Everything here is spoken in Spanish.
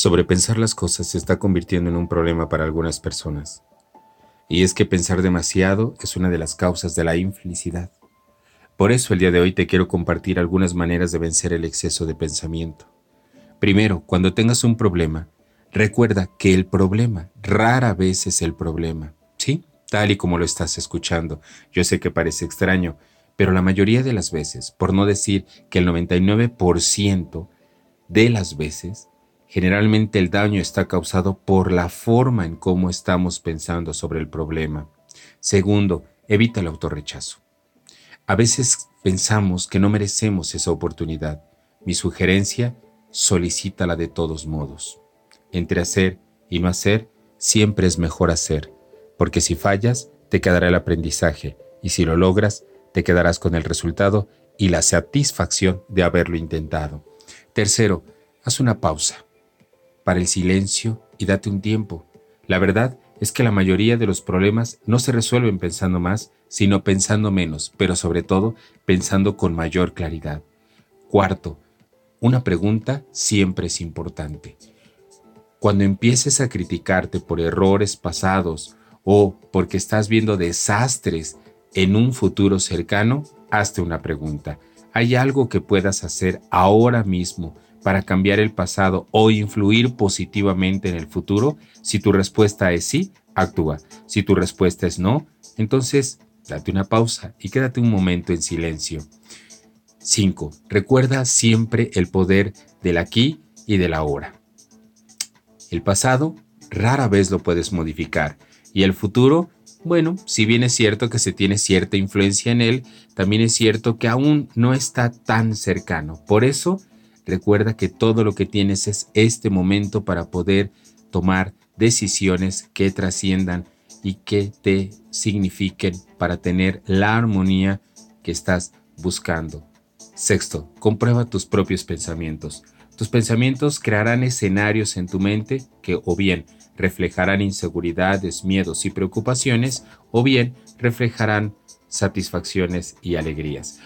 Sobrepensar las cosas se está convirtiendo en un problema para algunas personas. Y es que pensar demasiado es una de las causas de la infelicidad. Por eso el día de hoy te quiero compartir algunas maneras de vencer el exceso de pensamiento. Primero, cuando tengas un problema, recuerda que el problema rara vez es el problema, ¿sí? Tal y como lo estás escuchando. Yo sé que parece extraño, pero la mayoría de las veces, por no decir que el 99% de las veces, Generalmente el daño está causado por la forma en cómo estamos pensando sobre el problema. Segundo, evita el autorrechazo. A veces pensamos que no merecemos esa oportunidad. Mi sugerencia, solicítala de todos modos. Entre hacer y no hacer, siempre es mejor hacer, porque si fallas, te quedará el aprendizaje, y si lo logras, te quedarás con el resultado y la satisfacción de haberlo intentado. Tercero, haz una pausa para el silencio y date un tiempo. La verdad es que la mayoría de los problemas no se resuelven pensando más, sino pensando menos, pero sobre todo pensando con mayor claridad. Cuarto, una pregunta siempre es importante. Cuando empieces a criticarte por errores pasados o porque estás viendo desastres en un futuro cercano, hazte una pregunta. ¿Hay algo que puedas hacer ahora mismo para cambiar el pasado o influir positivamente en el futuro? Si tu respuesta es sí, actúa. Si tu respuesta es no, entonces date una pausa y quédate un momento en silencio. 5. Recuerda siempre el poder del aquí y del ahora. El pasado rara vez lo puedes modificar y el futuro, bueno, si bien es cierto que se tiene cierta influencia en él, también es cierto que aún no está tan cercano. Por eso, Recuerda que todo lo que tienes es este momento para poder tomar decisiones que trasciendan y que te signifiquen para tener la armonía que estás buscando. Sexto, comprueba tus propios pensamientos. Tus pensamientos crearán escenarios en tu mente que o bien reflejarán inseguridades, miedos y preocupaciones o bien reflejarán satisfacciones y alegrías.